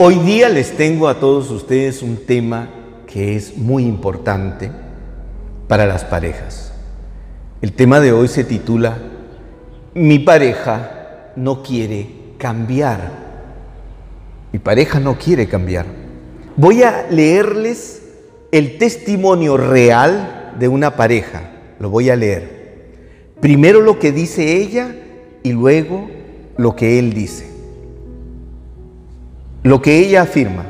Hoy día les tengo a todos ustedes un tema que es muy importante para las parejas. El tema de hoy se titula Mi pareja no quiere cambiar. Mi pareja no quiere cambiar. Voy a leerles el testimonio real de una pareja. Lo voy a leer. Primero lo que dice ella y luego lo que él dice. Lo que ella afirma.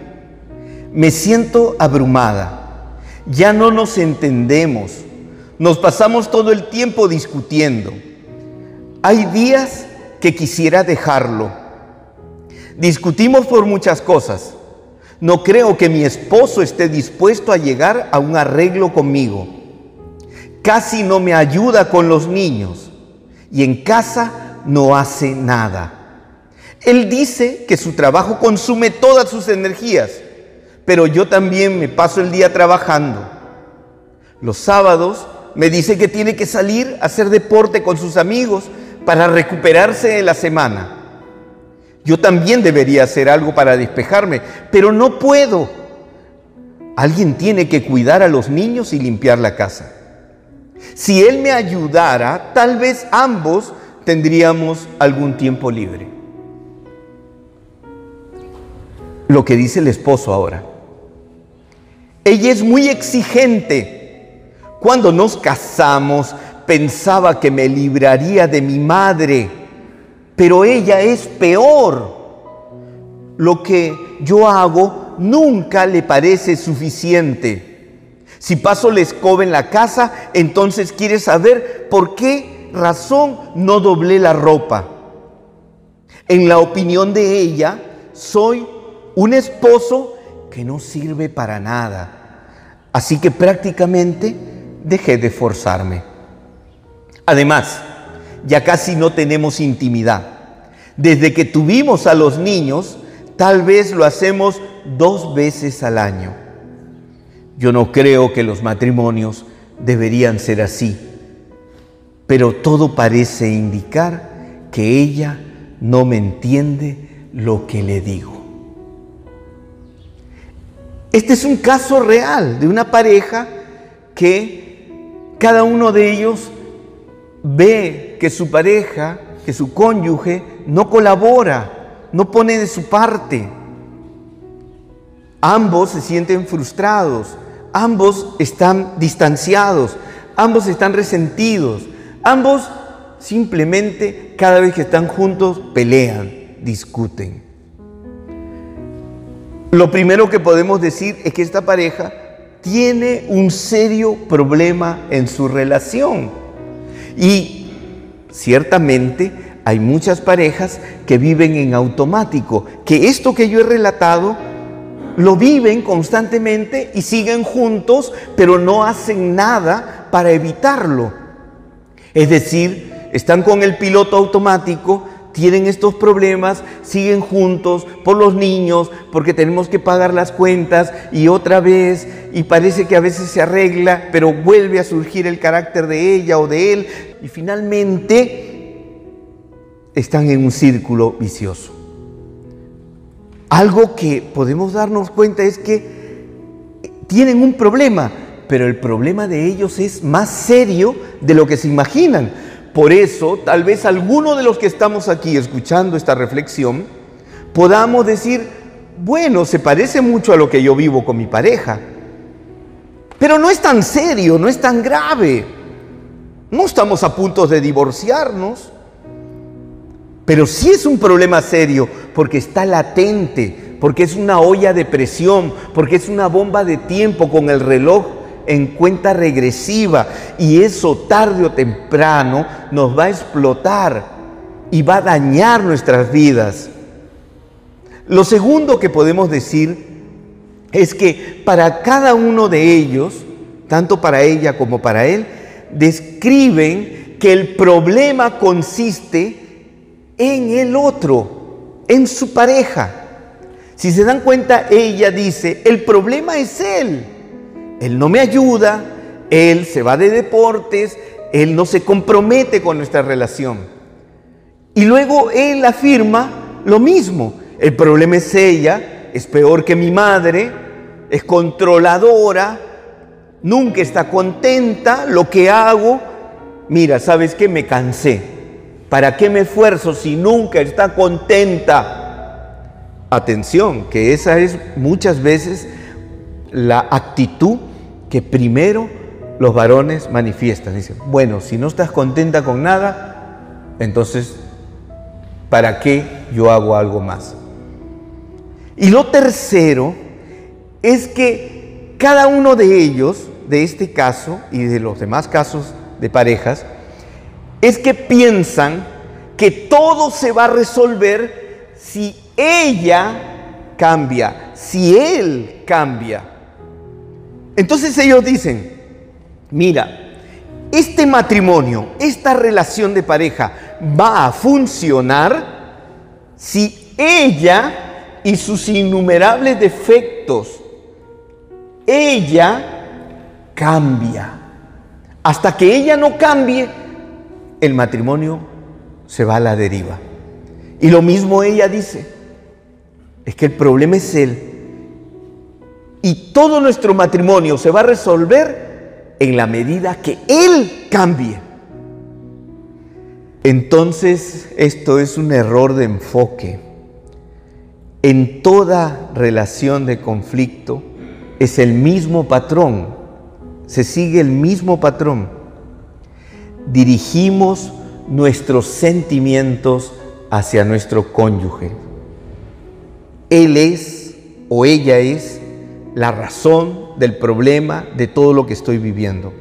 Me siento abrumada. Ya no nos entendemos. Nos pasamos todo el tiempo discutiendo. Hay días que quisiera dejarlo. Discutimos por muchas cosas. No creo que mi esposo esté dispuesto a llegar a un arreglo conmigo. Casi no me ayuda con los niños y en casa no hace nada. Él dice que su trabajo consume todas sus energías, pero yo también me paso el día trabajando. Los sábados me dice que tiene que salir a hacer deporte con sus amigos para recuperarse de la semana. Yo también debería hacer algo para despejarme, pero no puedo. Alguien tiene que cuidar a los niños y limpiar la casa. Si Él me ayudara, tal vez ambos tendríamos algún tiempo libre. Lo que dice el esposo ahora. Ella es muy exigente. Cuando nos casamos, pensaba que me libraría de mi madre pero ella es peor. Lo que yo hago nunca le parece suficiente. Si paso la escoba en la casa, entonces quiere saber por qué razón no doblé la ropa. En la opinión de ella, soy un esposo que no sirve para nada. Así que prácticamente dejé de forzarme. Además, ya casi no tenemos intimidad. Desde que tuvimos a los niños, tal vez lo hacemos dos veces al año. Yo no creo que los matrimonios deberían ser así, pero todo parece indicar que ella no me entiende lo que le digo. Este es un caso real de una pareja que cada uno de ellos ve que su pareja, que su cónyuge no colabora, no pone de su parte. Ambos se sienten frustrados, ambos están distanciados, ambos están resentidos, ambos simplemente cada vez que están juntos pelean, discuten. Lo primero que podemos decir es que esta pareja tiene un serio problema en su relación. Y ciertamente hay muchas parejas que viven en automático, que esto que yo he relatado lo viven constantemente y siguen juntos, pero no hacen nada para evitarlo. Es decir, están con el piloto automático, tienen estos problemas, siguen juntos por los niños, porque tenemos que pagar las cuentas y otra vez, y parece que a veces se arregla, pero vuelve a surgir el carácter de ella o de él, y finalmente están en un círculo vicioso. Algo que podemos darnos cuenta es que tienen un problema, pero el problema de ellos es más serio de lo que se imaginan por eso, tal vez alguno de los que estamos aquí escuchando esta reflexión, podamos decir, bueno, se parece mucho a lo que yo vivo con mi pareja, pero no es tan serio, no es tan grave. No estamos a punto de divorciarnos, pero sí es un problema serio porque está latente, porque es una olla de presión, porque es una bomba de tiempo con el reloj en cuenta regresiva y eso tarde o temprano nos va a explotar y va a dañar nuestras vidas. Lo segundo que podemos decir es que para cada uno de ellos, tanto para ella como para él, describen que el problema consiste en el otro, en su pareja. Si se dan cuenta, ella dice, el problema es él. Él no me ayuda, Él se va de deportes, Él no se compromete con nuestra relación. Y luego Él afirma lo mismo. El problema es ella es peor que mi madre, es controladora, nunca está contenta, lo que hago, mira, ¿sabes qué? Me cansé. ¿Para qué me esfuerzo si nunca está contenta? Atención, que esa es muchas veces la actitud que primero los varones manifiestan. Dicen, bueno, si no estás contenta con nada, entonces, ¿para qué yo hago algo más? Y lo tercero es que cada uno de ellos, de este caso y de los demás casos de parejas, es que piensan que todo se va a resolver si ella cambia, si él cambia. Entonces ellos dicen, mira, este matrimonio, esta relación de pareja va a funcionar si ella y sus innumerables defectos, ella cambia. Hasta que ella no cambie, el matrimonio se va a la deriva. Y lo mismo ella dice, es que el problema es él. Y todo nuestro matrimonio se va a resolver en la medida que él cambie. Entonces, esto es un error de enfoque. En toda relación de conflicto es el mismo patrón, se sigue el mismo patrón. Dirigimos nuestros sentimientos hacia nuestro cónyuge. Él es o ella es la razón del problema de todo lo que estoy viviendo.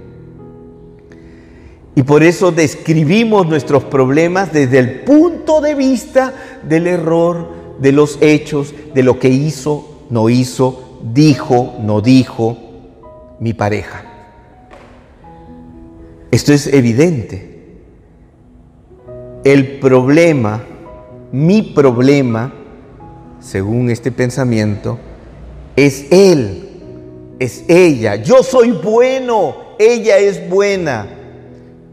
Y por eso describimos nuestros problemas desde el punto de vista del error, de los hechos, de lo que hizo, no hizo, dijo, no dijo mi pareja. Esto es evidente. El problema, mi problema, según este pensamiento, es él, es ella. Yo soy bueno, ella es buena,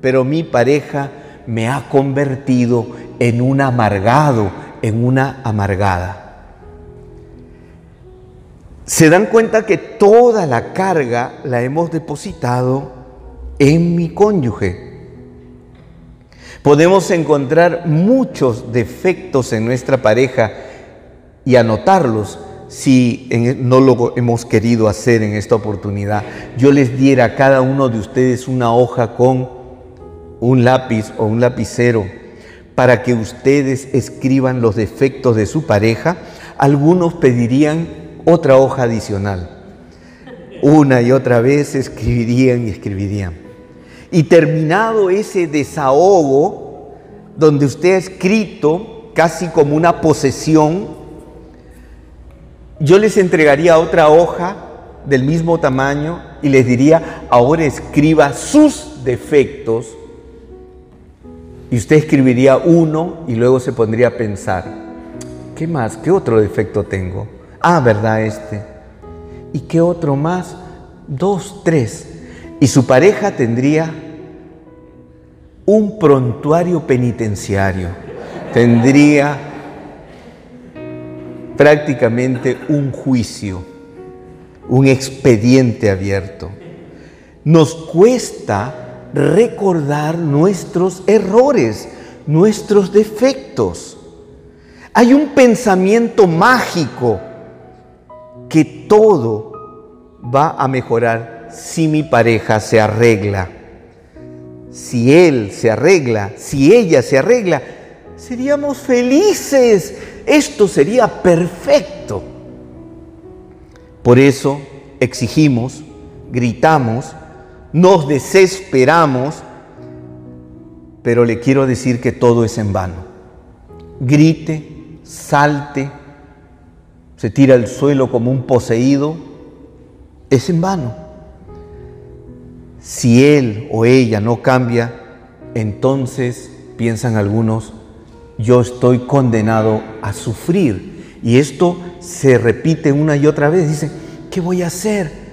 pero mi pareja me ha convertido en un amargado, en una amargada. Se dan cuenta que toda la carga la hemos depositado en mi cónyuge. Podemos encontrar muchos defectos en nuestra pareja y anotarlos si no lo hemos querido hacer en esta oportunidad. Yo les diera a cada uno de ustedes una hoja con un lápiz o un lapicero para que ustedes escriban los defectos de su pareja. Algunos pedirían otra hoja adicional. Una y otra vez escribirían y escribirían. Y terminado ese desahogo, donde usted ha escrito casi como una posesión, yo les entregaría otra hoja del mismo tamaño y les diría, ahora escriba sus defectos. Y usted escribiría uno y luego se pondría a pensar, ¿qué más? ¿Qué otro defecto tengo? Ah, ¿verdad este? ¿Y qué otro más? Dos, tres. Y su pareja tendría un prontuario penitenciario, tendría prácticamente un juicio, un expediente abierto. Nos cuesta recordar nuestros errores, nuestros defectos. Hay un pensamiento mágico que todo va a mejorar si mi pareja se arregla si él se arregla, si ella se arregla, seríamos felices. Esto sería perfecto. Por eso exigimos, gritamos, nos desesperamos, pero le quiero decir que todo es en vano. Grite, salte, se tira al suelo como un poseído, es en vano. Si él o ella no cambia, entonces piensan algunos, yo estoy condenado a sufrir. Y esto se repite una y otra vez. Dicen, ¿qué voy a hacer?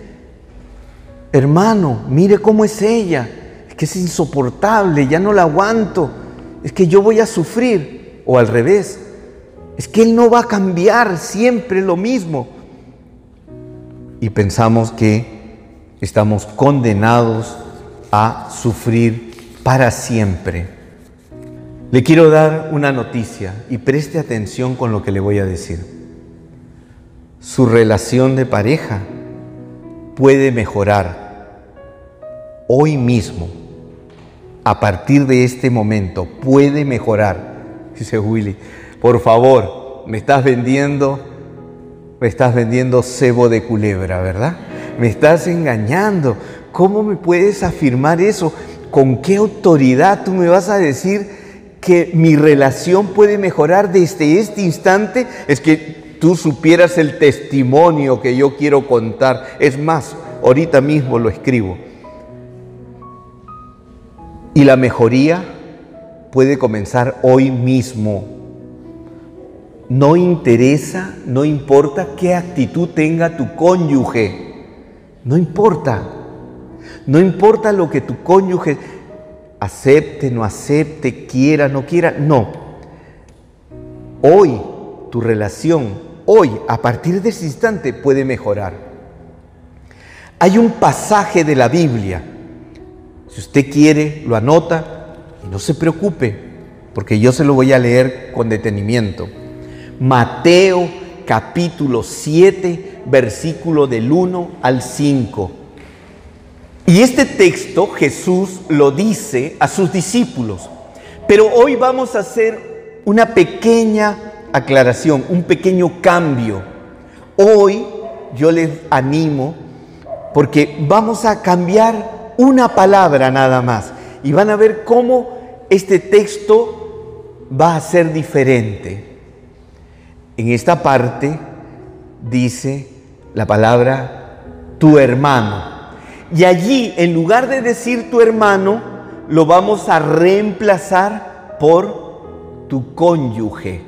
Hermano, mire cómo es ella. Es que es insoportable, ya no la aguanto. Es que yo voy a sufrir. O al revés, Es que Él no va a cambiar siempre lo mismo. Y pensamos que estamos condenados a sufrir para siempre. Le quiero dar una noticia y preste atención con lo que le voy a decir. Su relación de pareja puede mejorar hoy mismo. A partir de este momento puede mejorar. Dice Willy, por favor, me estás vendiendo, me estás vendiendo cebo de culebra, ¿verdad? Me estás engañando. ¿Cómo me puedes afirmar eso? ¿Con qué autoridad tú me vas a decir que mi relación puede mejorar desde este instante? Es que tú supieras el testimonio que yo quiero contar. Es más, ahorita mismo lo escribo. Y la mejoría puede comenzar hoy mismo no interesa, no importa qué actitud tenga tu cónyuge. No importa. No importa lo que tu cónyuge acepte, no acepte, quiera, no quiera. No. Hoy tu relación, hoy, a partir de ese instante, puede mejorar. Hay un pasaje de la Biblia. Si usted quiere, lo anota y no se preocupe, porque yo se lo voy a leer con detenimiento. Mateo capítulo 7, versículo del 1 al 5. Y este texto Jesús lo dice a sus discípulos. Pero hoy vamos a hacer una pequeña aclaración, un pequeño cambio. Hoy yo les animo porque vamos a cambiar una palabra nada más y van a ver cómo este texto va a ser diferente. En esta parte dice la palabra tu hermano. Y allí, en lugar de decir tu hermano, lo vamos a reemplazar por tu cónyuge.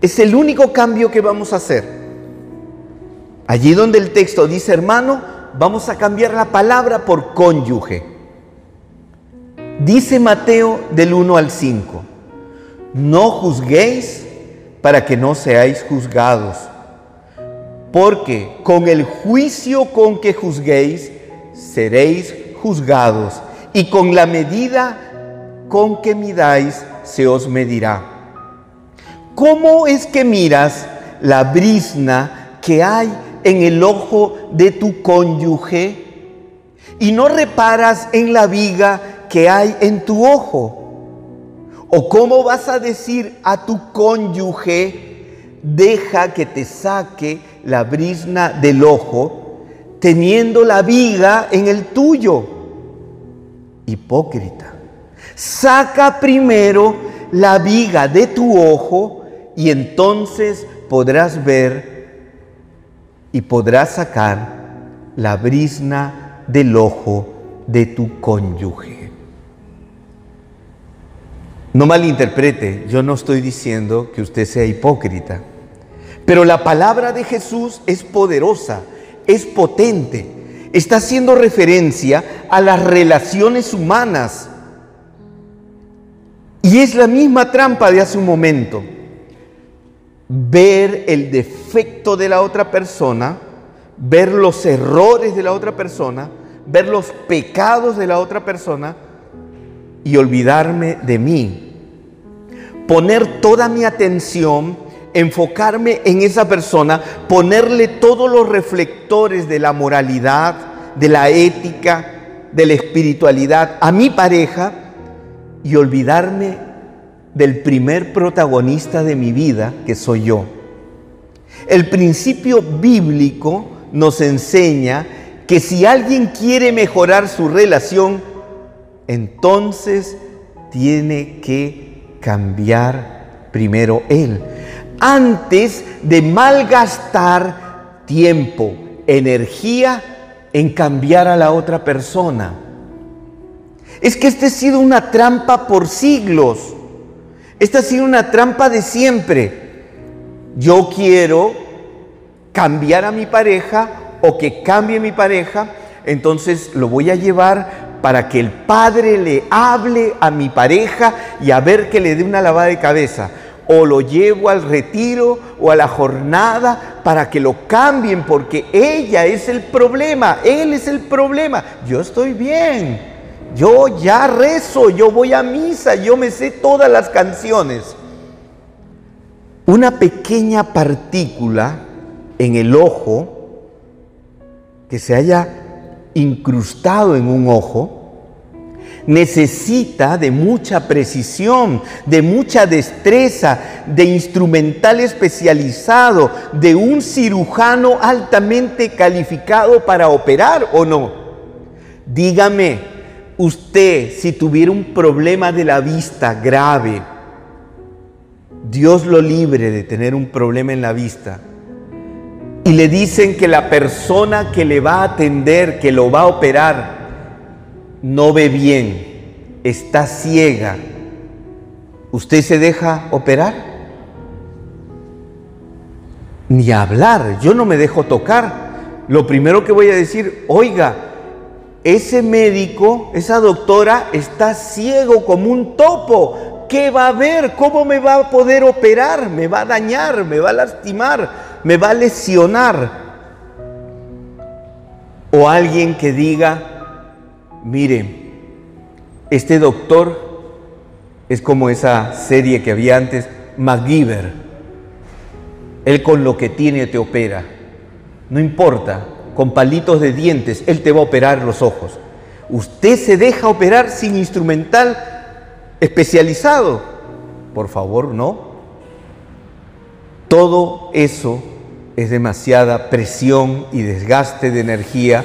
Es el único cambio que vamos a hacer. Allí donde el texto dice hermano, vamos a cambiar la palabra por cónyuge. Dice Mateo del 1 al 5, no juzguéis para que no seáis juzgados. Porque con el juicio con que juzguéis, seréis juzgados, y con la medida con que midáis, se os medirá. ¿Cómo es que miras la brisna que hay en el ojo de tu cónyuge y no reparas en la viga que hay en tu ojo? ¿O cómo vas a decir a tu cónyuge, deja que te saque la brisna del ojo, teniendo la viga en el tuyo? Hipócrita. Saca primero la viga de tu ojo y entonces podrás ver y podrás sacar la brisna del ojo de tu cónyuge. No malinterprete, yo no estoy diciendo que usted sea hipócrita, pero la palabra de Jesús es poderosa, es potente, está haciendo referencia a las relaciones humanas. Y es la misma trampa de hace un momento. Ver el defecto de la otra persona, ver los errores de la otra persona, ver los pecados de la otra persona, y olvidarme de mí. Poner toda mi atención, enfocarme en esa persona, ponerle todos los reflectores de la moralidad, de la ética, de la espiritualidad a mi pareja y olvidarme del primer protagonista de mi vida, que soy yo. El principio bíblico nos enseña que si alguien quiere mejorar su relación, entonces tiene que cambiar primero él. Antes de malgastar tiempo, energía en cambiar a la otra persona. Es que esta ha sido una trampa por siglos. Esta ha sido una trampa de siempre. Yo quiero cambiar a mi pareja o que cambie mi pareja, entonces lo voy a llevar para que el padre le hable a mi pareja y a ver que le dé una lavada de cabeza. O lo llevo al retiro o a la jornada para que lo cambien, porque ella es el problema, él es el problema. Yo estoy bien, yo ya rezo, yo voy a misa, yo me sé todas las canciones. Una pequeña partícula en el ojo que se haya incrustado en un ojo, necesita de mucha precisión, de mucha destreza, de instrumental especializado, de un cirujano altamente calificado para operar o no. Dígame, usted si tuviera un problema de la vista grave, Dios lo libre de tener un problema en la vista, y le dicen que la persona que le va a atender, que lo va a operar, no ve bien, está ciega, ¿usted se deja operar? Ni hablar, yo no me dejo tocar. Lo primero que voy a decir, oiga, ese médico, esa doctora está ciego como un topo. ¿Qué va a ver? ¿Cómo me va a poder operar? Me va a dañar, me va a lastimar, me va a lesionar. O alguien que diga, Mire, este doctor es como esa serie que había antes, MacGyver. Él con lo que tiene te opera. No importa, con palitos de dientes, Él te va a operar los ojos. Usted se deja operar sin instrumental especializado. Por favor, no. Todo eso es demasiada presión y desgaste de energía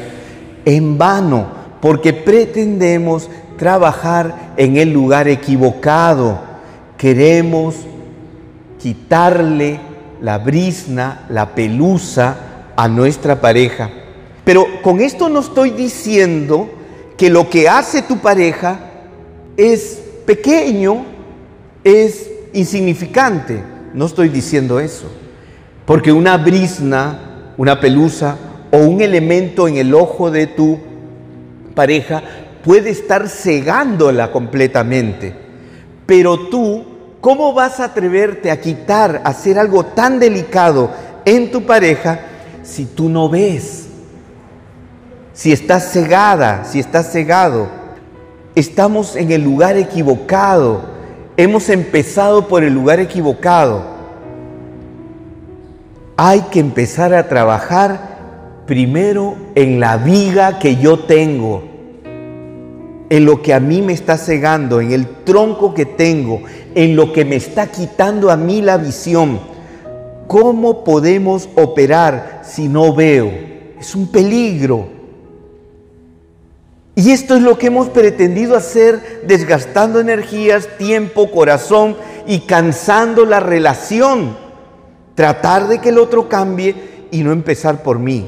en vano porque pretendemos trabajar en el lugar equivocado. Queremos quitarle la brisna, la pelusa a nuestra pareja. Pero con esto no estoy diciendo que lo que hace tu pareja es pequeño, es insignificante. No estoy diciendo eso. Porque una brisna, una pelusa o un elemento en el ojo de tu pareja puede estar cegándola completamente. Pero tú, ¿cómo vas a atreverte a quitar, a hacer algo tan delicado en tu pareja si tú no ves? Si estás cegada, si estás cegado. Estamos en el lugar equivocado. Hemos empezado por el lugar equivocado. Hay que empezar a trabajar primero en la viga que yo tengo, en lo que a mí me está cegando, en el tronco que tengo, en lo que me está quitando a mí la visión. ¿Cómo podemos operar si no veo? Es un peligro. Y esto es lo que hemos pretendido hacer, desgastando energías, tiempo, corazón y cansando la relación. Tratar de que el otro cambie y no empezar por mí.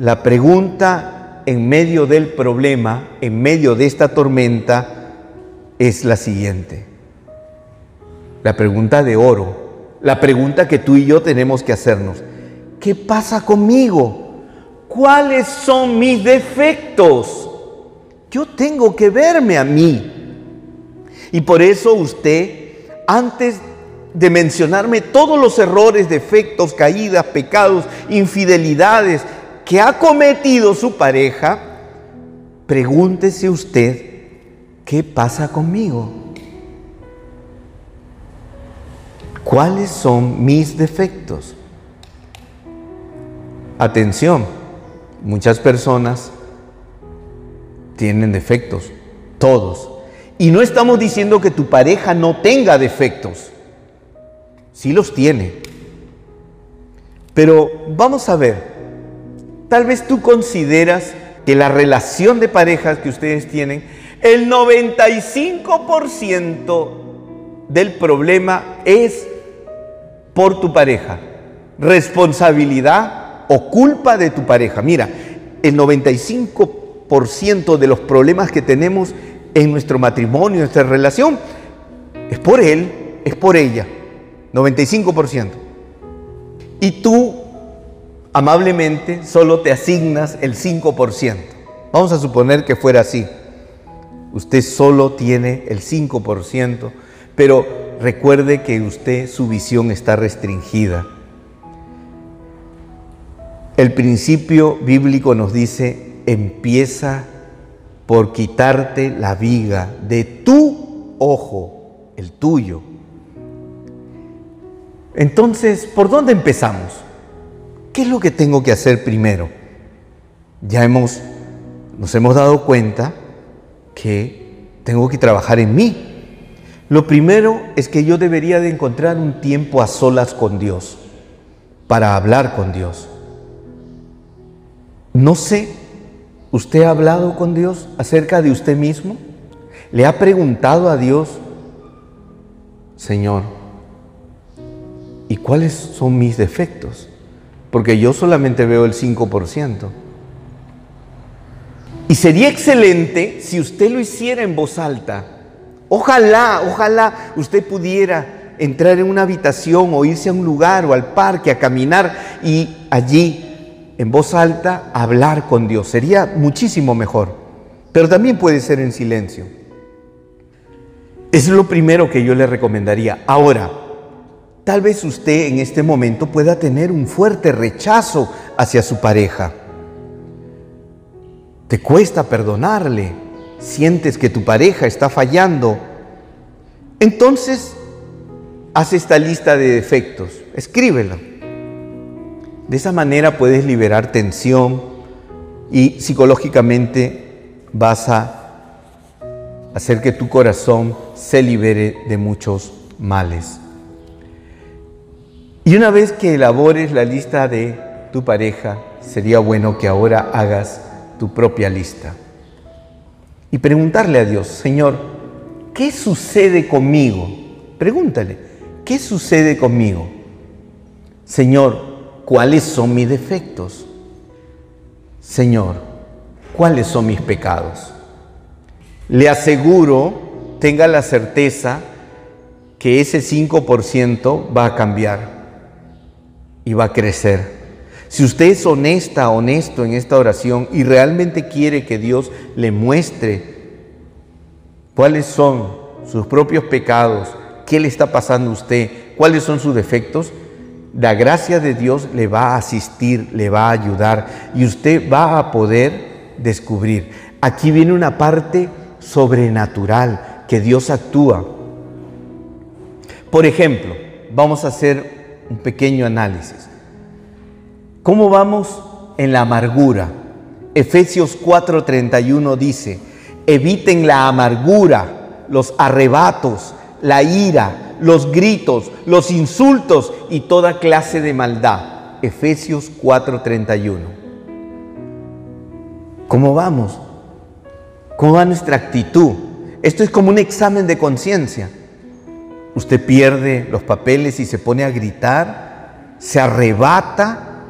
La pregunta en medio del problema, en medio de esta tormenta, es la siguiente. La pregunta de oro, la pregunta que tú y yo tenemos que hacernos. ¿Qué pasa conmigo? ¿Cuáles son mis defectos? Yo tengo que verme a mí. Y por eso usted, antes de mencionarme todos los errores, defectos, caídas, pecados, infidelidades, que ha cometido su pareja, pregúntese usted, ¿qué pasa conmigo? ¿Cuáles son mis defectos? Atención, muchas personas tienen defectos, todos. Y no estamos diciendo que tu pareja no tenga defectos, sí los tiene. Pero vamos a ver, Tal vez tú consideras que la relación de parejas que ustedes tienen, el 95% del problema es por tu pareja. Responsabilidad o culpa de tu pareja. Mira, el 95% de los problemas que tenemos en nuestro matrimonio, en nuestra relación, es por él, es por ella. 95%. Y tú amablemente solo te asignas el 5%. Vamos a suponer que fuera así. Usted solo tiene el 5%, pero recuerde que usted, su visión está restringida. El principio bíblico nos dice, empieza por quitarte la viga de tu ojo, el tuyo. Entonces, ¿por dónde empezamos? ¿Qué es lo que tengo que hacer primero? Ya hemos, nos hemos dado cuenta que tengo que trabajar en mí. Lo primero es que yo debería de encontrar un tiempo a solas con Dios, para hablar con Dios. No sé, ¿usted ha hablado con Dios acerca de usted mismo? ¿Le ha preguntado a Dios, Señor, ¿y cuáles son mis defectos? Porque yo solamente veo el 5%. Y sería excelente si usted lo hiciera en voz alta. Ojalá, ojalá usted pudiera entrar en una habitación o irse a un lugar o al parque a caminar y allí en voz alta hablar con Dios. Sería muchísimo mejor. Pero también puede ser en silencio. Es lo primero que yo le recomendaría. Ahora, tal vez usted en este momento pueda tener un fuerte rechazo hacia su pareja. Te cuesta perdonarle. Sientes que tu pareja está fallando. Entonces, haz esta lista de defectos. Escríbela de esa manera puedes liberar tensión y psicológicamente vas a hacer que tu corazón se libere de muchos males. Y una vez que elabores la lista de tu pareja, sería bueno que ahora hagas tu propia lista. Y preguntarle a Dios, Señor, ¿qué sucede conmigo? Pregúntale, ¿qué sucede conmigo? Señor, ¿cuáles son mis defectos? Señor, ¿cuáles son mis pecados? Le aseguro, tenga la certeza que ese 5% va a cambiar y va a crecer. Si usted es honesta, honesto en esta oración y realmente quiere que Dios le muestre cuáles son sus propios pecados, qué le está pasando a usted, cuáles son sus defectos, la gracia de Dios le va a asistir, le va a ayudar y usted va a poder descubrir. Aquí viene una parte sobrenatural que Dios actúa. Por ejemplo, vamos a hacer un pequeño análisis. ¿Cómo vamos en la amargura? Efesios 4:31 dice, eviten la amargura, los arrebatos, la ira, los gritos, los insultos y toda clase de maldad. Efesios 4:31. ¿Cómo vamos? ¿Cómo va nuestra actitud? Esto es como un examen de conciencia. Usted pierde los papeles y se pone a gritar, se arrebata,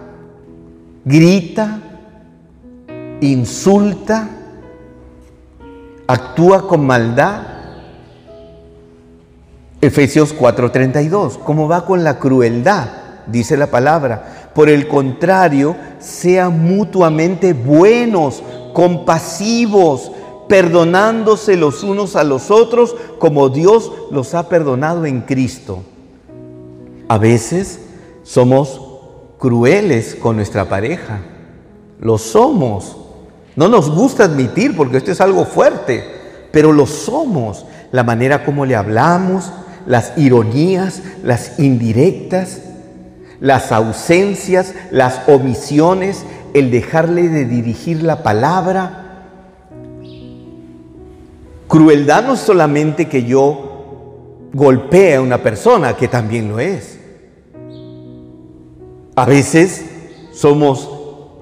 grita, insulta, actúa con maldad. Efesios 4:32, ¿cómo va con la crueldad? Dice la palabra. Por el contrario, sean mutuamente buenos, compasivos, perdonándose los unos a los otros como Dios los ha perdonado en Cristo. A veces somos crueles con nuestra pareja. Lo somos. No nos gusta admitir porque esto es algo fuerte, pero lo somos. La manera como le hablamos, las ironías, las indirectas, las ausencias, las omisiones, el dejarle de dirigir la palabra. Crueldad no es solamente que yo golpee a una persona, que también lo es. A veces somos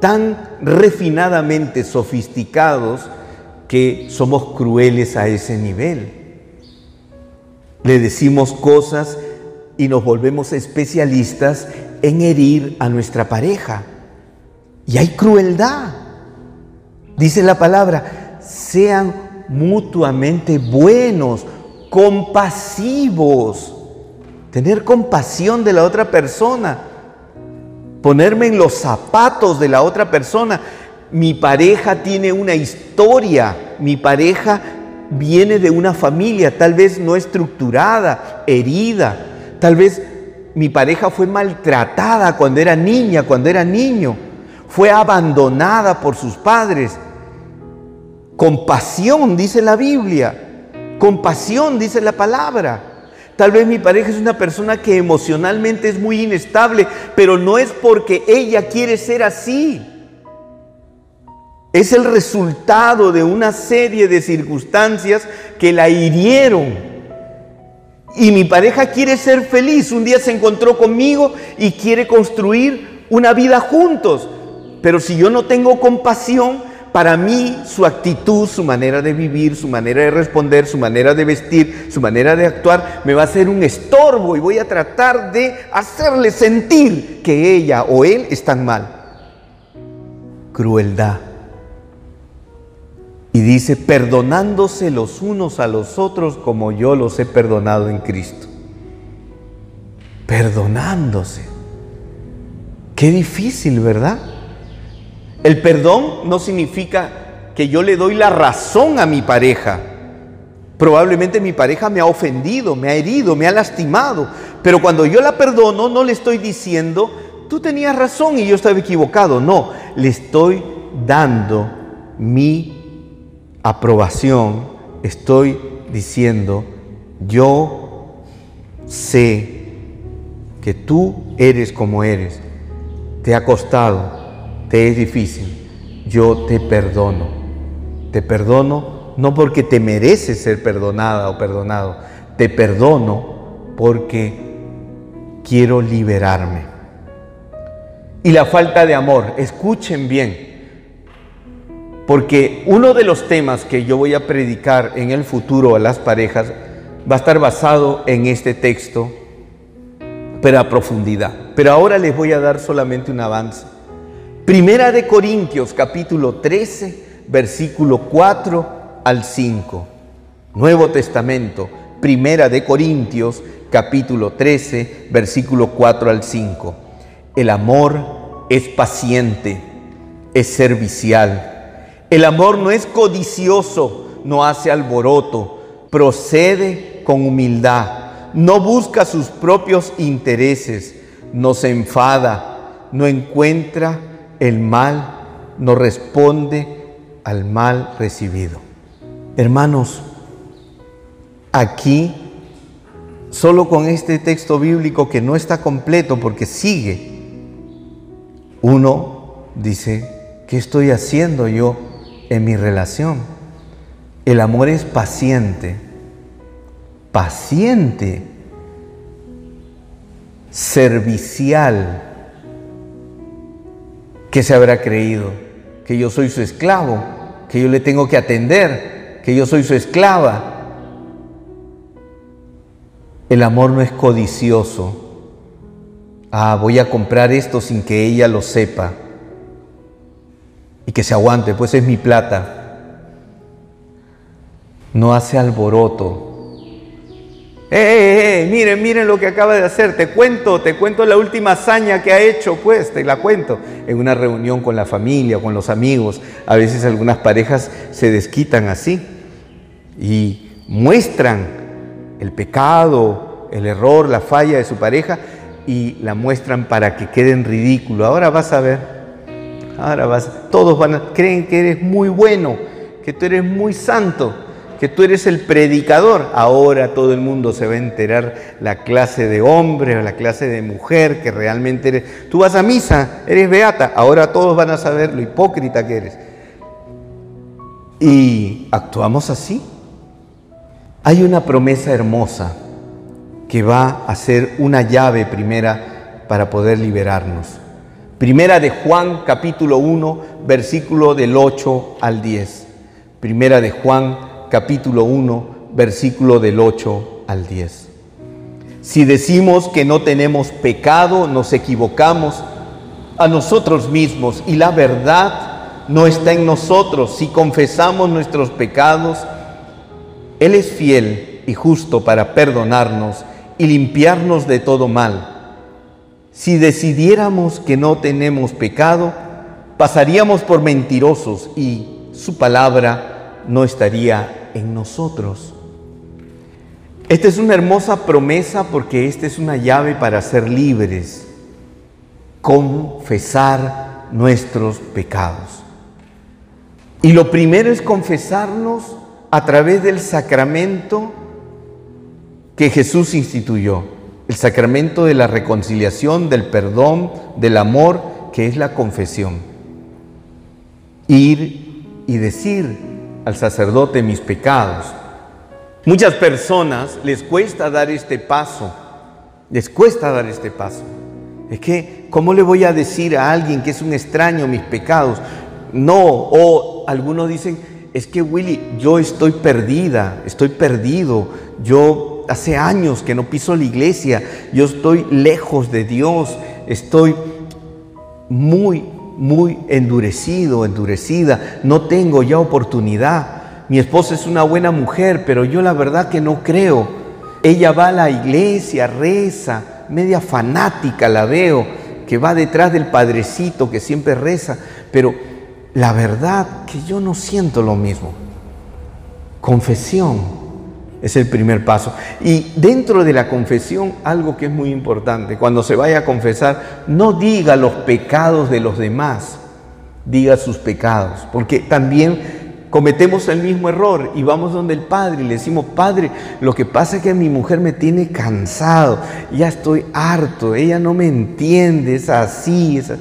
tan refinadamente sofisticados que somos crueles a ese nivel. Le decimos cosas y nos volvemos especialistas en herir a nuestra pareja. Y hay crueldad. Dice la palabra, sean mutuamente buenos, compasivos. Tener compasión de la otra persona. Ponerme en los zapatos de la otra persona. Mi pareja tiene una historia. Mi pareja viene de una familia tal vez no estructurada, herida. Tal vez mi pareja fue maltratada cuando era niña, cuando era niño. Fue abandonada por sus padres. Compasión, dice la Biblia. Compasión, dice la palabra. Tal vez mi pareja es una persona que emocionalmente es muy inestable, pero no es porque ella quiere ser así. Es el resultado de una serie de circunstancias que la hirieron. Y mi pareja quiere ser feliz. Un día se encontró conmigo y quiere construir una vida juntos. Pero si yo no tengo compasión, para mí su actitud, su manera de vivir, su manera de responder, su manera de vestir, su manera de actuar, me va a ser un estorbo y voy a tratar de hacerle sentir que ella o él están mal. Crueldad. Y dice, perdonándose los unos a los otros como yo los he perdonado en Cristo. Perdonándose. Qué difícil, ¿verdad? El perdón no significa que yo le doy la razón a mi pareja. Probablemente mi pareja me ha ofendido, me ha herido, me ha lastimado. Pero cuando yo la perdono, no le estoy diciendo, tú tenías razón y yo estaba equivocado. No, le estoy dando mi aprobación, estoy diciendo, yo sé que tú eres como eres, te ha costado, te es difícil, yo te perdono, te perdono no porque te mereces ser perdonada o perdonado, te perdono porque quiero liberarme. Y la falta de amor, escuchen bien, porque uno de los temas que yo voy a predicar en el futuro a las parejas va a estar basado en este texto, pero a profundidad. Pero ahora les voy a dar solamente un avance. Primera de Corintios capítulo 13, versículo 4 al 5. Nuevo Testamento, Primera de Corintios capítulo 13, versículo 4 al 5. El amor es paciente, es servicial el amor no es codicioso, no hace alboroto, procede con humildad, no busca sus propios intereses, no se enfada, no encuentra el mal, no responde al mal recibido. Hermanos, aquí, solo con este texto bíblico que no está completo porque sigue, uno dice, ¿qué estoy haciendo yo? en mi relación. El amor es paciente, paciente, servicial. ¿Qué se habrá creído? Que yo soy su esclavo, que yo le tengo que atender, que yo soy su esclava. El amor no es codicioso. Ah, voy a comprar esto sin que ella lo sepa y que se aguante, pues es mi plata. No hace alboroto. ¡Eh, eh, eh! Miren, miren lo que acaba de hacer. Te cuento, te cuento la última hazaña que ha hecho, pues, te la cuento. En una reunión con la familia, con los amigos. A veces algunas parejas se desquitan así y muestran el pecado, el error, la falla de su pareja y la muestran para que quede en ridículo. Ahora vas a ver. Ahora vas, todos van a, creen que eres muy bueno, que tú eres muy santo, que tú eres el predicador. Ahora todo el mundo se va a enterar la clase de hombre o la clase de mujer que realmente eres. Tú vas a misa, eres beata. Ahora todos van a saber lo hipócrita que eres. Y actuamos así. Hay una promesa hermosa que va a ser una llave primera para poder liberarnos. Primera de Juan capítulo 1, versículo del 8 al 10. Primera de Juan capítulo 1, versículo del 8 al 10. Si decimos que no tenemos pecado, nos equivocamos a nosotros mismos y la verdad no está en nosotros. Si confesamos nuestros pecados, Él es fiel y justo para perdonarnos y limpiarnos de todo mal. Si decidiéramos que no tenemos pecado, pasaríamos por mentirosos y su palabra no estaría en nosotros. Esta es una hermosa promesa porque esta es una llave para ser libres, confesar nuestros pecados. Y lo primero es confesarnos a través del sacramento que Jesús instituyó, el sacramento de la reconciliación, del perdón, del amor, que es la confesión. Ir y decir al sacerdote mis pecados. Muchas personas les cuesta dar este paso, les cuesta dar este paso. Es que, ¿cómo le voy a decir a alguien que es un extraño mis pecados? No, o algunos dicen, es que Willy, yo estoy perdida, estoy perdido, yo hace años que no piso la iglesia, yo estoy lejos de Dios, estoy muy, muy endurecido, endurecida, no tengo ya oportunidad. Mi esposa es una buena mujer, pero yo la verdad que no creo. Ella va a la iglesia, reza, media fanática la veo, que va detrás del padrecito que siempre reza, pero la verdad que yo no siento lo mismo. Confesión es el primer paso. Y dentro de la confesión, algo que es muy importante, cuando se vaya a confesar, no diga los pecados de los demás, diga sus pecados, porque también cometemos el mismo error y vamos donde el Padre y le decimos, Padre, lo que pasa es que mi mujer me tiene cansado, ya estoy harto, ella no me entiende, es así. Es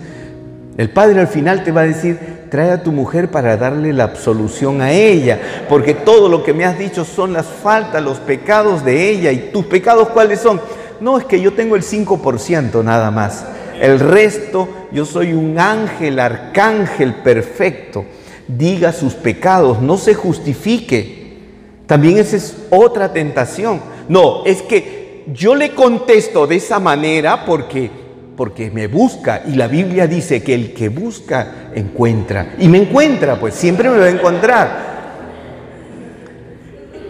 El Padre al final te va a decir, trae a tu mujer para darle la absolución a ella, porque todo lo que me has dicho son las faltas, los pecados de ella. ¿Y tus pecados cuáles son? No, es que yo tengo el 5% nada más. El resto, yo soy un ángel, arcángel perfecto. Diga sus pecados, no se justifique. También esa es otra tentación. No, es que yo le contesto de esa manera porque porque me busca y la Biblia dice que el que busca encuentra y me encuentra, pues siempre me va a encontrar.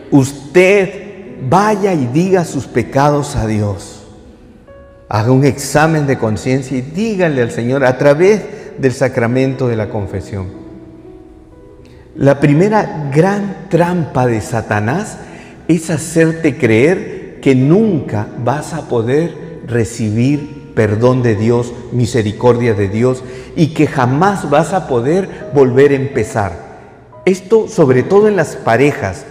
Usted vaya y diga sus pecados a Dios. Haga un examen de conciencia y dígale al Señor a través del sacramento de la confesión. La primera gran trampa de Satanás es hacerte creer que nunca vas a poder recibir perdón de Dios, misericordia de Dios y que jamás vas a poder volver a empezar. Esto sobre todo en las parejas.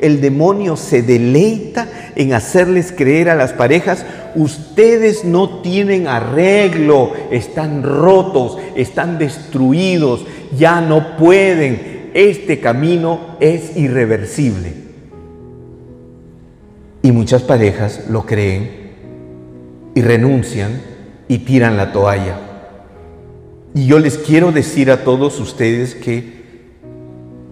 El demonio se deleita en hacerles creer a las parejas, ustedes no tienen arreglo, están rotos, están destruidos, ya no pueden, este camino es irreversible. Y muchas parejas lo creen y renuncian y tiran la toalla. Y yo les quiero decir a todos ustedes que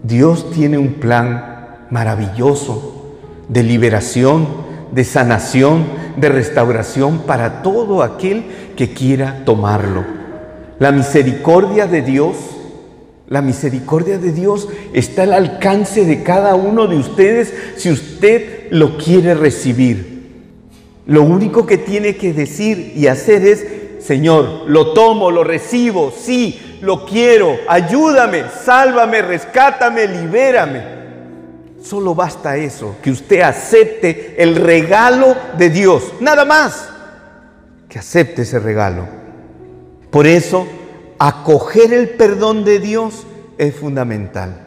Dios tiene un plan maravilloso de liberación, de sanación, de restauración para todo aquel que quiera tomarlo. La misericordia de Dios, la misericordia de Dios está al alcance de cada uno de ustedes si usted lo quiere recibir. Lo único que tiene que decir y hacer es, Señor, lo tomo, lo recibo, sí, lo quiero, ayúdame, sálvame, rescátame, libérame. Solo basta eso, que usted acepte el regalo de Dios, nada más, que acepte ese regalo. Por eso, acoger el perdón de Dios es fundamental.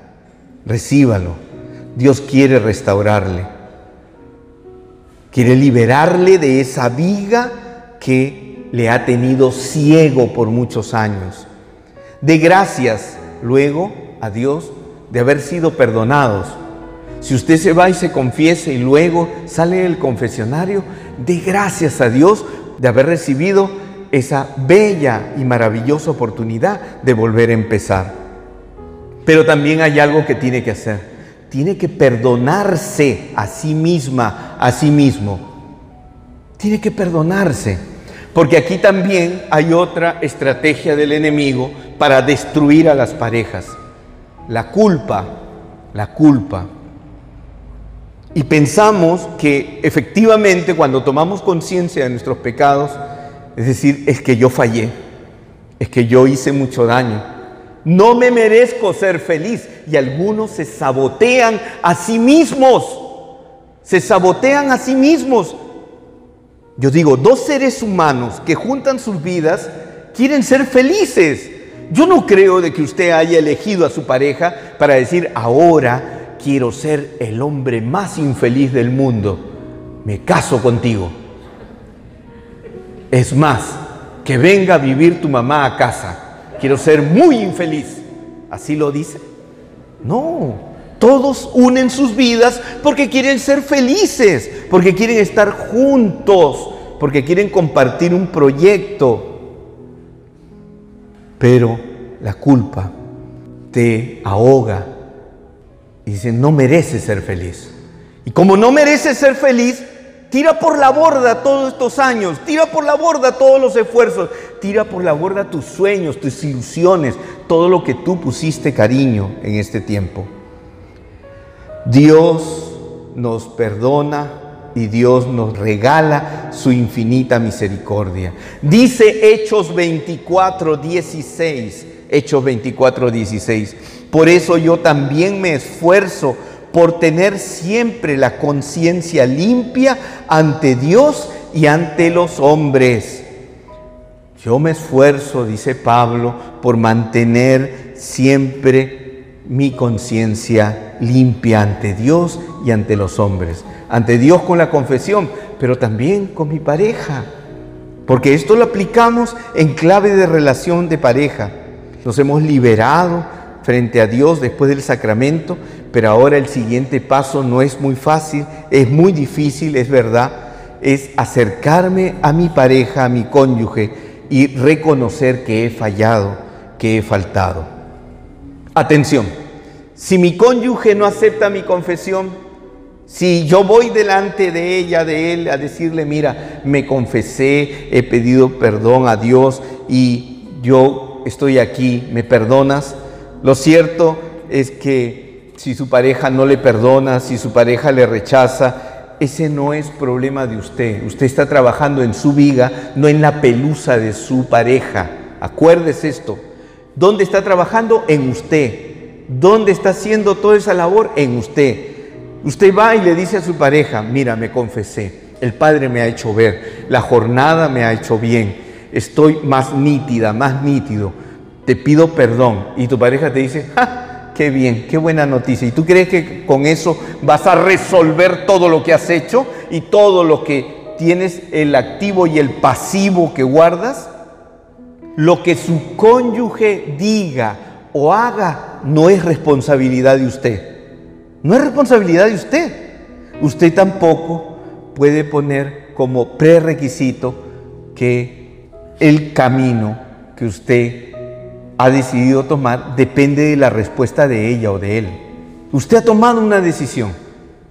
Recíbalo. Dios quiere restaurarle. Quiere liberarle de esa viga que le ha tenido ciego por muchos años. De gracias luego a Dios de haber sido perdonados. Si usted se va y se confiese y luego sale del confesionario, de gracias a Dios de haber recibido esa bella y maravillosa oportunidad de volver a empezar. Pero también hay algo que tiene que hacer tiene que perdonarse a sí misma, a sí mismo. Tiene que perdonarse. Porque aquí también hay otra estrategia del enemigo para destruir a las parejas. La culpa, la culpa. Y pensamos que efectivamente cuando tomamos conciencia de nuestros pecados, es decir, es que yo fallé, es que yo hice mucho daño, No me merezco ser feliz. Y algunos se sabotean a sí mismos. Se sabotean a sí mismos. Yo digo, dos seres humanos que juntan sus vidas quieren ser felices. Yo no creo de que usted haya elegido a su pareja para decir, ahora quiero ser el hombre más infeliz del mundo. Me caso contigo. Es más, que venga a vivir tu mamá a casa. Quiero ser muy infeliz. ¿Así lo dice? No, todos unen sus vidas porque quieren ser felices, porque quieren estar juntos, porque quieren compartir un proyecto. Pero la culpa te ahoga y dice, no mereces ser feliz. Y como no mereces ser feliz, tira por la borda todos estos años, tira por la borda todos los esfuerzos, tira por la borda tus sueños, tus ilusiones, todo lo que tú pusiste cariño en este tiempo. Dios nos perdona y Dios nos regala su infinita misericordia. Dice Hechos 24, 16, Hechos 24, 16. Por eso yo también me esfuerzo por tener siempre la conciencia limpia ante Dios y ante los hombres. Yo me esfuerzo, dice Pablo, por mantener siempre mi conciencia limpia ante Dios y ante los hombres. Ante Dios con la confesión, pero también con mi pareja. Porque esto lo aplicamos en clave de relación de pareja. Nos hemos liberado frente a Dios después del sacramento, pero ahora el siguiente paso no es muy fácil, es muy difícil, es verdad, es acercarme a mi pareja, a mi cónyuge y reconocer que he fallado, que he faltado. Atención, si mi cónyuge no acepta mi confesión, si yo voy delante de ella, de él, a decirle, mira, me confesé, he pedido perdón a Dios y yo estoy aquí, ¿me perdonas? Lo cierto es que si su pareja no le perdona, si su pareja le rechaza, ese no es problema de usted. Usted está trabajando en su viga, no en la pelusa de su pareja. Acuérdese esto. ¿Dónde está trabajando? En usted. ¿Dónde está haciendo toda esa labor? En usted. Usted va y le dice a su pareja, mira, me confesé, el Padre me ha hecho ver, la jornada me ha hecho bien, estoy más nítida, más nítido, te pido perdón. Y tu pareja te dice, ¡ja! Qué bien, qué buena noticia. ¿Y tú crees que con eso vas a resolver todo lo que has hecho y todo lo que tienes, el activo y el pasivo que guardas? Lo que su cónyuge diga o haga no es responsabilidad de usted. No es responsabilidad de usted. Usted tampoco puede poner como prerequisito que el camino que usted ha decidido tomar depende de la respuesta de ella o de él. Usted ha tomado una decisión.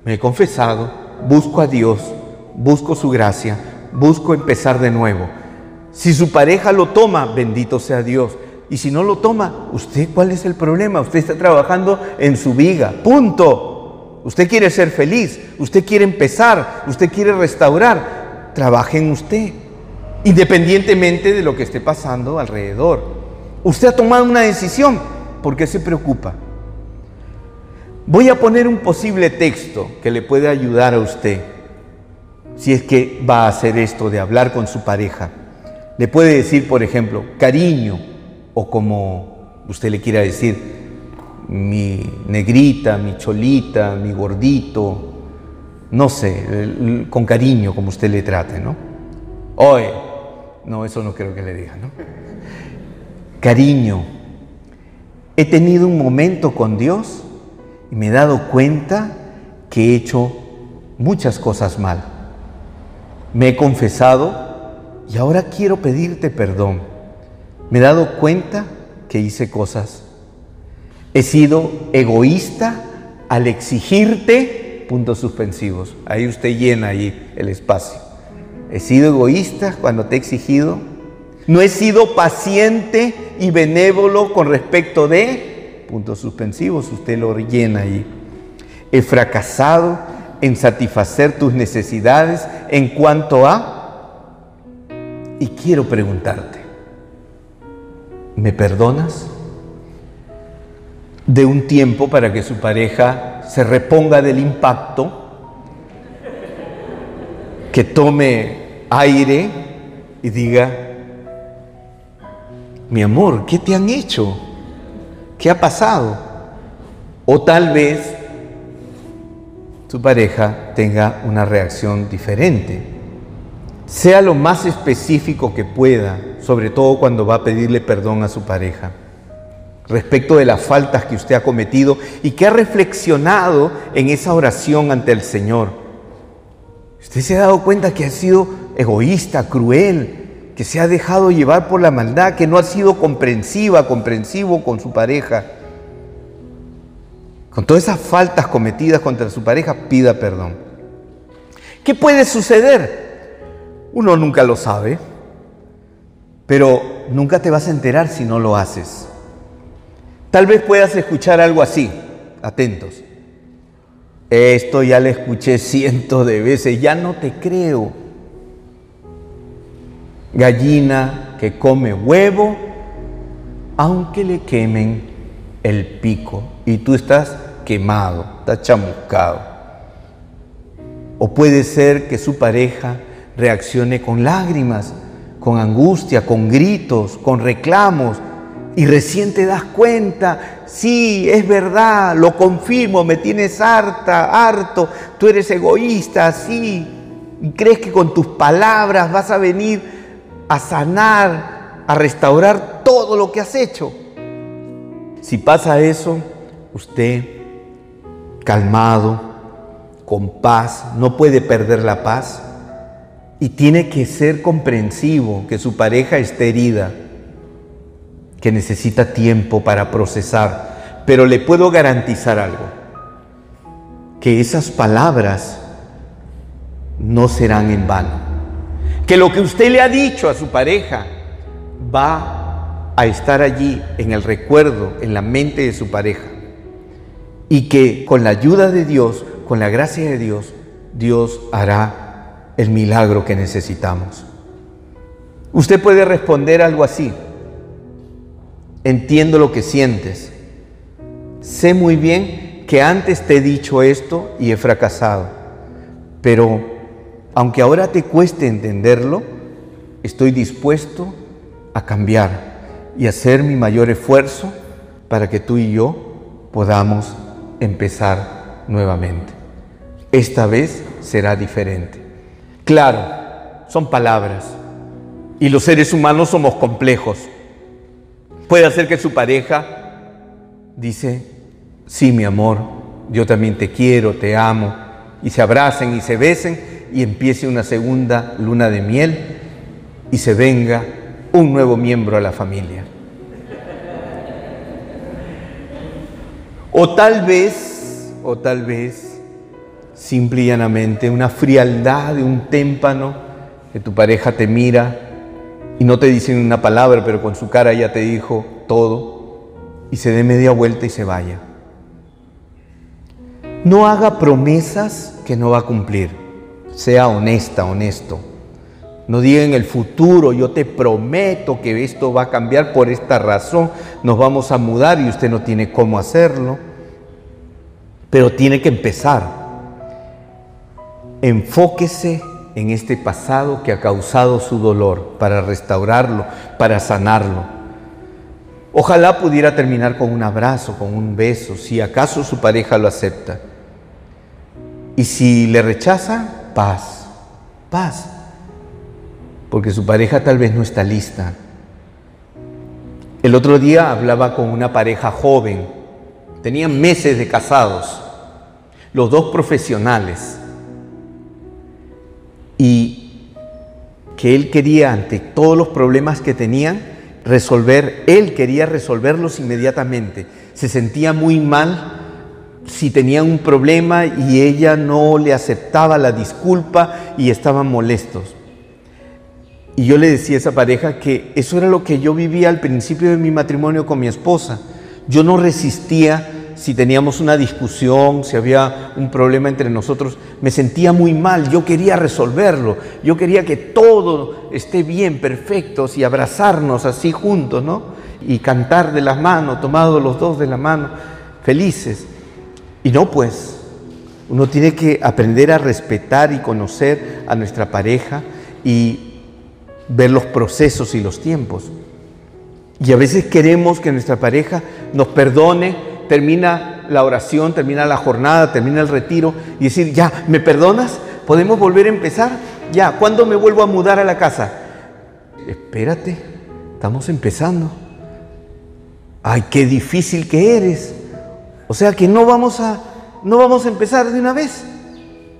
Me he confesado, busco a Dios, busco su gracia, busco empezar de nuevo. Si su pareja lo toma, bendito sea Dios. Y si no lo toma, ¿usted cuál es el problema? Usted está trabajando en su viga. Punto. Usted quiere ser feliz, usted quiere empezar, usted quiere restaurar. Trabaje en usted, independientemente de lo que esté pasando alrededor. Usted ha tomado una decisión, ¿por qué se preocupa? Voy a poner un posible texto que le puede ayudar a usted si es que va a hacer esto de hablar con su pareja. Le puede decir, por ejemplo, cariño, o como usted le quiera decir, mi negrita, mi cholita, mi gordito, no sé, con cariño como usted le trate, ¿no? Oye, no, eso no creo que le diga, ¿no? Cariño. He tenido un momento con Dios y me he dado cuenta que he hecho muchas cosas mal. Me he confesado y ahora quiero pedirte perdón. Me he dado cuenta que hice cosas. He sido egoísta al exigirte puntos suspensivos. Ahí usted llena ahí el espacio. He sido egoísta cuando te he exigido no he sido paciente y benévolo con respecto de, puntos suspensivos, usted lo llena ahí. He fracasado en satisfacer tus necesidades en cuanto a, y quiero preguntarte, ¿me perdonas? de un tiempo para que su pareja se reponga del impacto, que tome aire y diga, mi amor, ¿qué te han hecho? ¿Qué ha pasado? O tal vez su pareja tenga una reacción diferente. Sea lo más específico que pueda, sobre todo cuando va a pedirle perdón a su pareja, respecto de las faltas que usted ha cometido y que ha reflexionado en esa oración ante el Señor. Usted se ha dado cuenta que ha sido egoísta, cruel, que se ha dejado llevar por la maldad, que no ha sido comprensiva, comprensivo con su pareja con todas esas faltas cometidas contra su pareja, pida perdón. ¿Qué puede suceder? Uno nunca lo sabe, pero nunca te vas a enterar si no lo haces. Tal vez puedas escuchar algo así, atentos. Esto ya lo escuché cientos de veces, ya no te creo. Gallina que come huevo, aunque le quemen el pico. Y tú estás quemado, está chamuscado. O puede ser que su pareja reaccione con lágrimas, con angustia, con gritos, con reclamos, y recién te das cuenta, sí, es verdad, lo confirmo, me tienes harta, harto, tú eres egoísta, sí, y crees que con tus palabras vas a venir a sanar, a restaurar todo lo que has hecho. Si pasa eso, usted calmado, con paz, no puede perder la paz y tiene que ser comprensivo que su pareja esté herida, que necesita tiempo para procesar. Pero le puedo garantizar algo, que esas palabras no serán en vano. Que lo que usted le ha dicho a su pareja va a estar allí en el recuerdo, en la mente de su pareja y que con la ayuda de Dios, con la gracia de Dios, Dios hará el milagro que necesitamos. Usted puede responder algo así. Entiendo lo que sientes. Sé muy bien que antes te he dicho esto y he fracasado. Pero aunque ahora te cueste entenderlo, estoy dispuesto a cambiar y hacer mi mayor esfuerzo para que tú y yo podamos empezar nuevamente. Esta vez será diferente. Claro, son palabras y los seres humanos somos complejos. Puede ser que su pareja dice, sí mi amor, yo también te quiero, te amo, y se abracen y se besen y empiece una segunda luna de miel y se venga un nuevo miembro a la familia. O tal vez, o tal vez, simple y llanamente, una frialdad de un témpano que tu pareja te mira y no te dice una palabra, pero con su cara ya te dijo todo y se dé media vuelta y se vaya. No haga promesas que no va a cumplir. Sea honesta, honesto. No diga en el futuro, yo te prometo que esto va a cambiar por esta razón, nos vamos a mudar y usted no tiene cómo hacerlo. Pero tiene que empezar. Enfóquese en este pasado que ha causado su dolor para restaurarlo, para sanarlo. Ojalá pudiera terminar con un abrazo, con un beso, si acaso su pareja lo acepta. Y si le rechaza, paz, paz, porque su pareja tal vez no está lista. El otro día hablaba con una pareja joven Tenían meses de casados, los dos profesionales. Y que él quería, ante todos los problemas que tenían, resolver, él quería resolverlos inmediatamente. Se sentía muy mal si tenían un problema y ella no le aceptaba la disculpa y estaban molestos. Y yo le decía a esa pareja que eso era lo que yo vivía al principio de mi matrimonio con mi esposa. Yo no resistía si teníamos una discusión, si había un problema entre nosotros, me sentía muy mal, yo quería resolverlo, yo quería que todo esté bien, perfecto, y abrazarnos así juntos, ¿no? Y cantar de las manos, tomados los dos de la mano. felices. Y no pues, uno tiene que aprender a respetar y conocer a nuestra pareja y ver los procesos y los tiempos. Y a veces queremos que nuestra pareja nos perdone, termina la oración, termina la jornada, termina el retiro y decir, ya, ¿me perdonas? ¿Podemos volver a empezar? Ya, ¿cuándo me vuelvo a mudar a la casa? Espérate, estamos empezando. Ay, qué difícil que eres. O sea que no vamos a no vamos a empezar de una vez.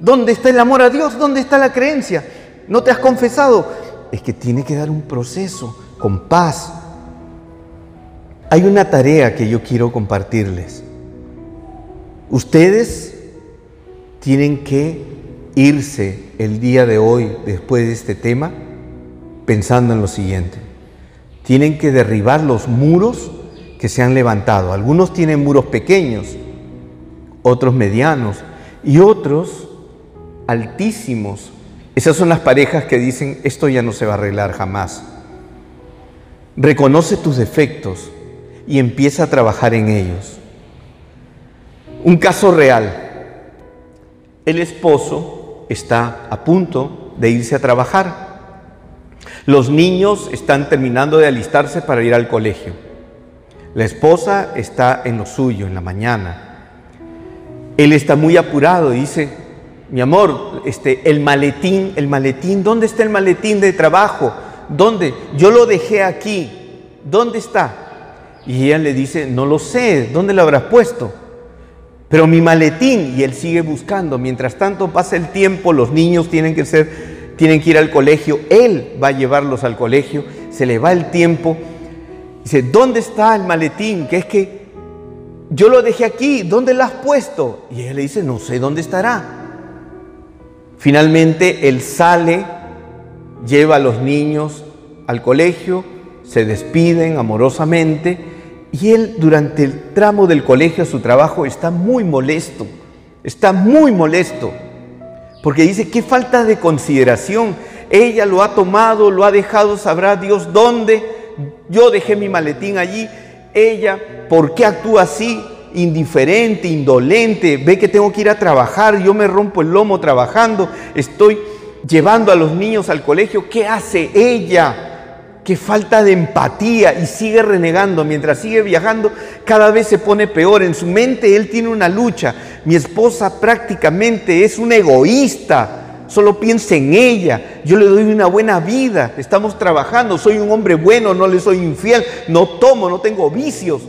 ¿Dónde está el amor a Dios? ¿Dónde está la creencia? ¿No te has confesado? Es que tiene que dar un proceso con paz, hay una tarea que yo quiero compartirles. Ustedes tienen que irse el día de hoy, después de este tema, pensando en lo siguiente. Tienen que derribar los muros que se han levantado. Algunos tienen muros pequeños, otros medianos y otros altísimos. Esas son las parejas que dicen, esto ya no se va a arreglar jamás. Reconoce tus defectos, y empieza a trabajar en ellos. Un caso real. El esposo está a punto de irse a trabajar. Los niños están terminando de alistarse para ir al colegio. La esposa está en lo suyo, en la mañana. Él está muy apurado dice, mi amor, este, el maletín, el maletín, ¿dónde está el maletín de trabajo? ¿Dónde? Yo lo dejé aquí. ¿Dónde está? Y ella le dice, no lo sé, ¿dónde lo habrás puesto? Pero mi maletín, y él sigue buscando. Mientras tanto pasa el tiempo, los niños tienen que ser, tienen que ir al colegio, él va a llevarlos al colegio, se le va el tiempo. Dice, ¿dónde está el maletín? Que es que yo lo dejé aquí, ¿dónde lo has puesto? Y ella le dice, no sé dónde estará. Finalmente él sale, lleva a los niños al colegio, se despiden amorosamente y él durante el tramo del colegio a su trabajo está muy molesto, está muy molesto, porque dice, qué falta de consideración. Ella lo ha tomado, lo ha dejado, sabrá Dios dónde. Yo dejé mi maletín allí. Ella, ¿por qué actúa así? Indiferente, indolente. Ve que tengo que ir a trabajar. Yo me rompo el lomo trabajando. Estoy llevando a los niños al colegio. ¿Qué hace ella? Qué falta de empatía y sigue renegando. Mientras sigue viajando, cada vez se pone peor. En su mente él tiene una lucha. Mi esposa prácticamente es un egoísta. Solo piensa en ella. Yo le doy una buena vida. Estamos trabajando. Soy un hombre bueno, no le soy infiel. No tomo, no tengo vicios.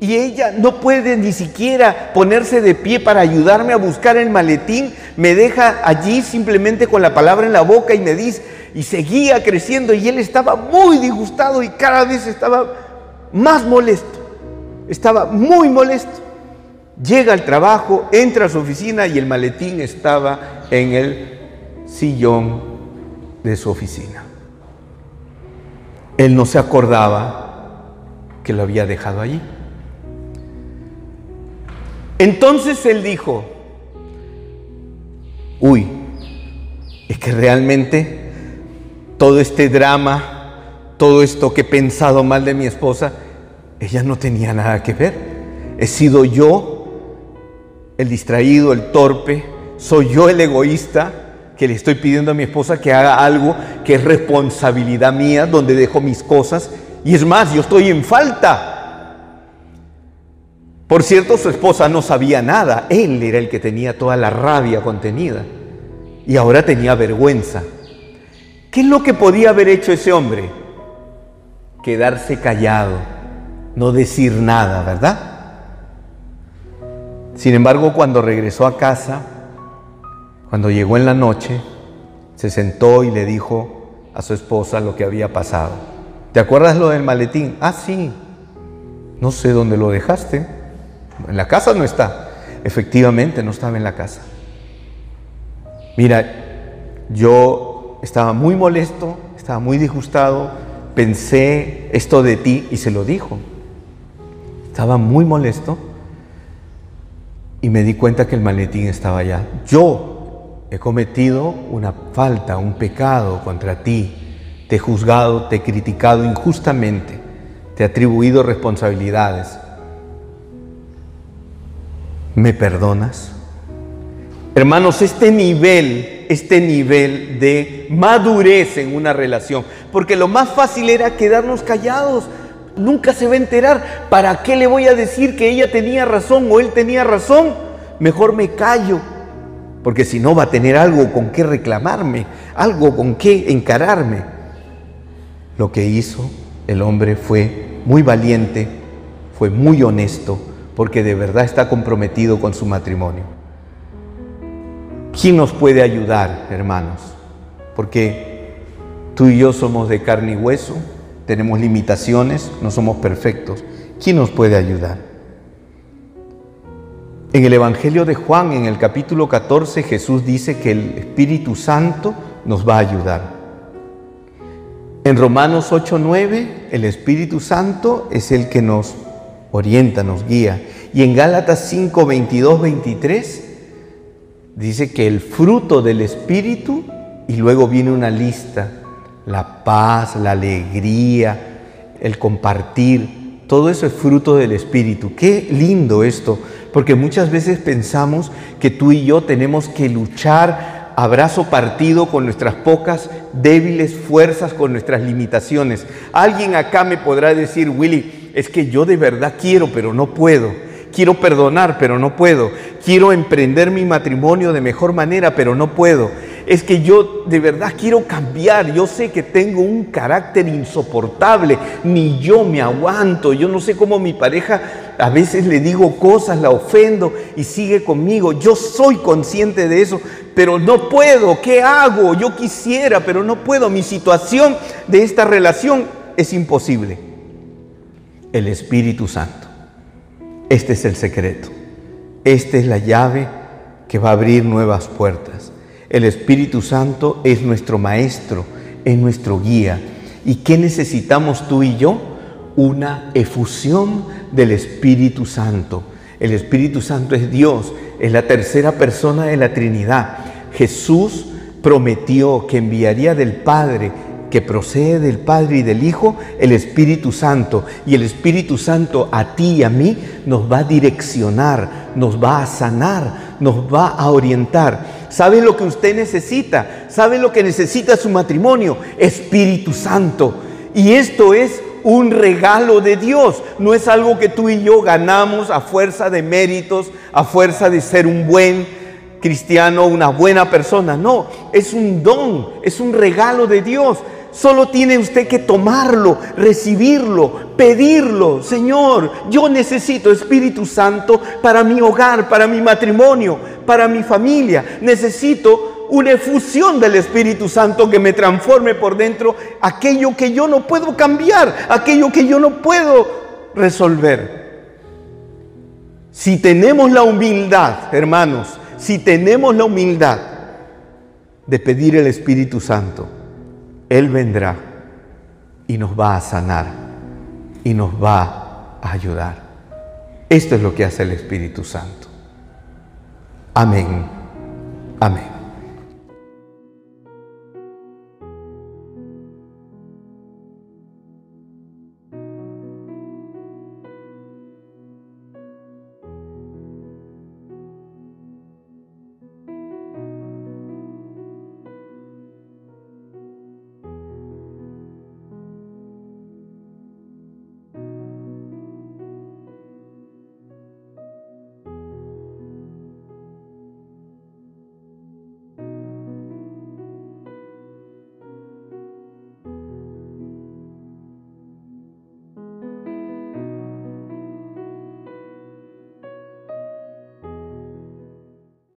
Y ella no puede ni siquiera ponerse de pie para ayudarme a buscar el maletín. Me deja allí simplemente con la palabra en la boca y me dice, y seguía creciendo y él estaba muy disgustado y cada vez estaba más molesto. Estaba muy molesto. Llega al trabajo, entra a su oficina y el maletín estaba en el sillón de su oficina. Él no se acordaba que lo había dejado allí. Entonces él dijo, uy, es que realmente todo este drama, todo esto que he pensado mal de mi esposa, ella no tenía nada que ver. He sido yo el distraído, el torpe, soy yo el egoísta que le estoy pidiendo a mi esposa que haga algo que es responsabilidad mía, donde dejo mis cosas. Y es más, yo estoy en falta. Por cierto, su esposa no sabía nada, él era el que tenía toda la rabia contenida y ahora tenía vergüenza. ¿Qué es lo que podía haber hecho ese hombre? Quedarse callado, no decir nada, ¿verdad? Sin embargo, cuando regresó a casa, cuando llegó en la noche, se sentó y le dijo a su esposa lo que había pasado. ¿Te acuerdas lo del maletín? Ah, sí. No sé dónde lo dejaste. En la casa no está. Efectivamente, no estaba en la casa. Mira, yo estaba muy molesto, estaba muy disgustado, pensé esto de ti y se lo dijo. Estaba muy molesto y me di cuenta que el maletín estaba allá. Yo he cometido una falta, un pecado contra ti. Te he juzgado, te he criticado injustamente, te he atribuido responsabilidades. ¿Me perdonas? Hermanos, este nivel, este nivel de madurez en una relación, porque lo más fácil era quedarnos callados, nunca se va a enterar, ¿para qué le voy a decir que ella tenía razón o él tenía razón? Mejor me callo, porque si no va a tener algo con qué reclamarme, algo con qué encararme. Lo que hizo el hombre fue muy valiente, fue muy honesto, porque de verdad está comprometido con su matrimonio. ¿Quién nos puede ayudar, hermanos? Porque tú y yo somos de carne y hueso, tenemos limitaciones, no somos perfectos. ¿Quién nos puede ayudar? En el Evangelio de Juan, en el capítulo 14, Jesús dice que el Espíritu Santo nos va a ayudar. En Romanos 8:9, el Espíritu Santo es el que nos orienta, nos guía. Y en Gálatas 5, 22, 23 dice que el fruto del Espíritu, y luego viene una lista, la paz, la alegría, el compartir, todo eso es fruto del Espíritu. Qué lindo esto, porque muchas veces pensamos que tú y yo tenemos que luchar abrazo partido con nuestras pocas débiles fuerzas, con nuestras limitaciones. Alguien acá me podrá decir, Willy, es que yo de verdad quiero, pero no puedo. Quiero perdonar, pero no puedo. Quiero emprender mi matrimonio de mejor manera, pero no puedo. Es que yo de verdad quiero cambiar. Yo sé que tengo un carácter insoportable. Ni yo me aguanto. Yo no sé cómo mi pareja a veces le digo cosas, la ofendo y sigue conmigo. Yo soy consciente de eso, pero no puedo. ¿Qué hago? Yo quisiera, pero no puedo. Mi situación de esta relación es imposible. El Espíritu Santo. Este es el secreto. Esta es la llave que va a abrir nuevas puertas. El Espíritu Santo es nuestro maestro, es nuestro guía. ¿Y qué necesitamos tú y yo? Una efusión del Espíritu Santo. El Espíritu Santo es Dios, es la tercera persona de la Trinidad. Jesús prometió que enviaría del Padre que procede del Padre y del Hijo, el Espíritu Santo. Y el Espíritu Santo a ti y a mí nos va a direccionar, nos va a sanar, nos va a orientar. ¿Sabe lo que usted necesita? ¿Sabe lo que necesita su matrimonio? Espíritu Santo. Y esto es un regalo de Dios. No es algo que tú y yo ganamos a fuerza de méritos, a fuerza de ser un buen cristiano, una buena persona. No, es un don, es un regalo de Dios. Solo tiene usted que tomarlo, recibirlo, pedirlo. Señor, yo necesito Espíritu Santo para mi hogar, para mi matrimonio, para mi familia. Necesito una efusión del Espíritu Santo que me transforme por dentro aquello que yo no puedo cambiar, aquello que yo no puedo resolver. Si tenemos la humildad, hermanos, si tenemos la humildad de pedir el Espíritu Santo, él vendrá y nos va a sanar y nos va a ayudar. Esto es lo que hace el Espíritu Santo. Amén. Amén.